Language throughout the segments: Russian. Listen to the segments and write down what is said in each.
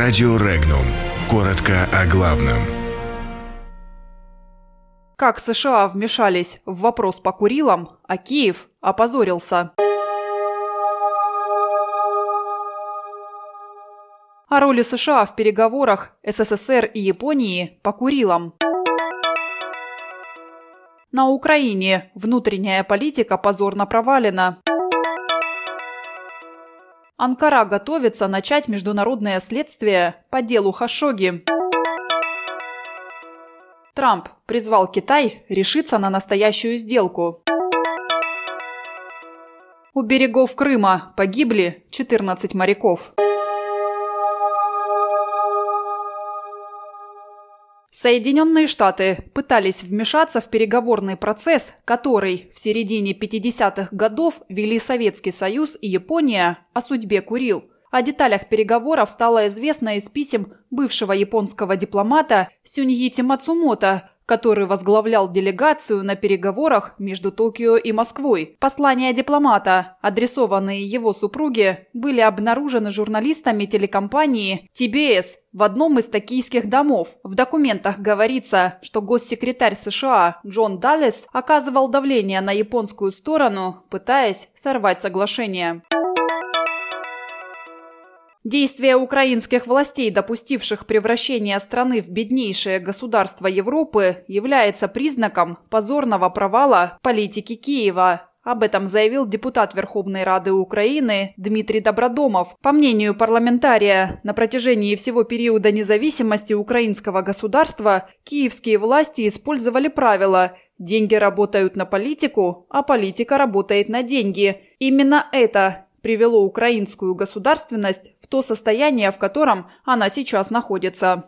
Радио Регнум. Коротко о главном. Как США вмешались в вопрос по Курилам, а Киев опозорился. О роли США в переговорах СССР и Японии по Курилам. На Украине внутренняя политика позорно провалена. Анкара готовится начать международное следствие по делу Хашоги. Трамп призвал Китай решиться на настоящую сделку. У берегов Крыма погибли 14 моряков. Соединенные Штаты пытались вмешаться в переговорный процесс, который в середине 50-х годов вели Советский Союз и Япония о судьбе Курил. О деталях переговоров стало известно из писем бывшего японского дипломата Сюньити Мацумото, который возглавлял делегацию на переговорах между Токио и Москвой. Послания дипломата, адресованные его супруге, были обнаружены журналистами телекомпании TBS в одном из токийских домов. В документах говорится, что госсекретарь США Джон Даллес оказывал давление на японскую сторону, пытаясь сорвать соглашение. Действия украинских властей, допустивших превращение страны в беднейшее государство Европы, является признаком позорного провала политики Киева. Об этом заявил депутат Верховной Рады Украины Дмитрий Добродомов. По мнению парламентария, на протяжении всего периода независимости украинского государства киевские власти использовали правило «деньги работают на политику, а политика работает на деньги». Именно это привело украинскую государственность в то состояние, в котором она сейчас находится.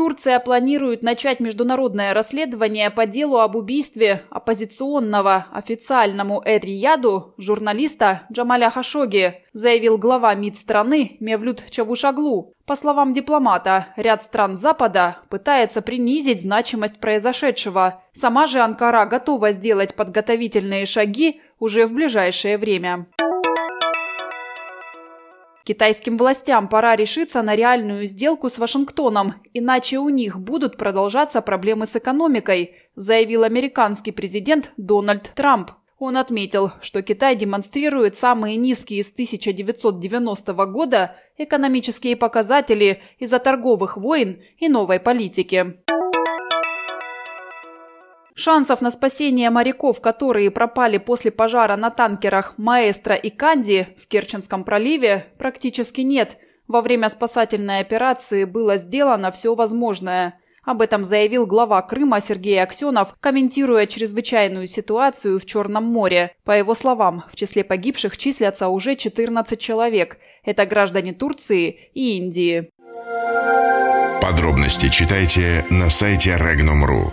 Турция планирует начать международное расследование по делу об убийстве оппозиционного официальному Эр-Рияду журналиста Джамаля Хашоги, заявил глава МИД страны Мевлют Чавушаглу. По словам дипломата, ряд стран Запада пытается принизить значимость произошедшего. Сама же Анкара готова сделать подготовительные шаги уже в ближайшее время. Китайским властям пора решиться на реальную сделку с Вашингтоном, иначе у них будут продолжаться проблемы с экономикой, заявил американский президент Дональд Трамп. Он отметил, что Китай демонстрирует самые низкие с 1990 года экономические показатели из-за торговых войн и новой политики. Шансов на спасение моряков, которые пропали после пожара на танкерах «Маэстро» и «Канди» в Керченском проливе, практически нет. Во время спасательной операции было сделано все возможное. Об этом заявил глава Крыма Сергей Аксенов, комментируя чрезвычайную ситуацию в Черном море. По его словам, в числе погибших числятся уже 14 человек. Это граждане Турции и Индии. Подробности читайте на сайте Regnum.ru.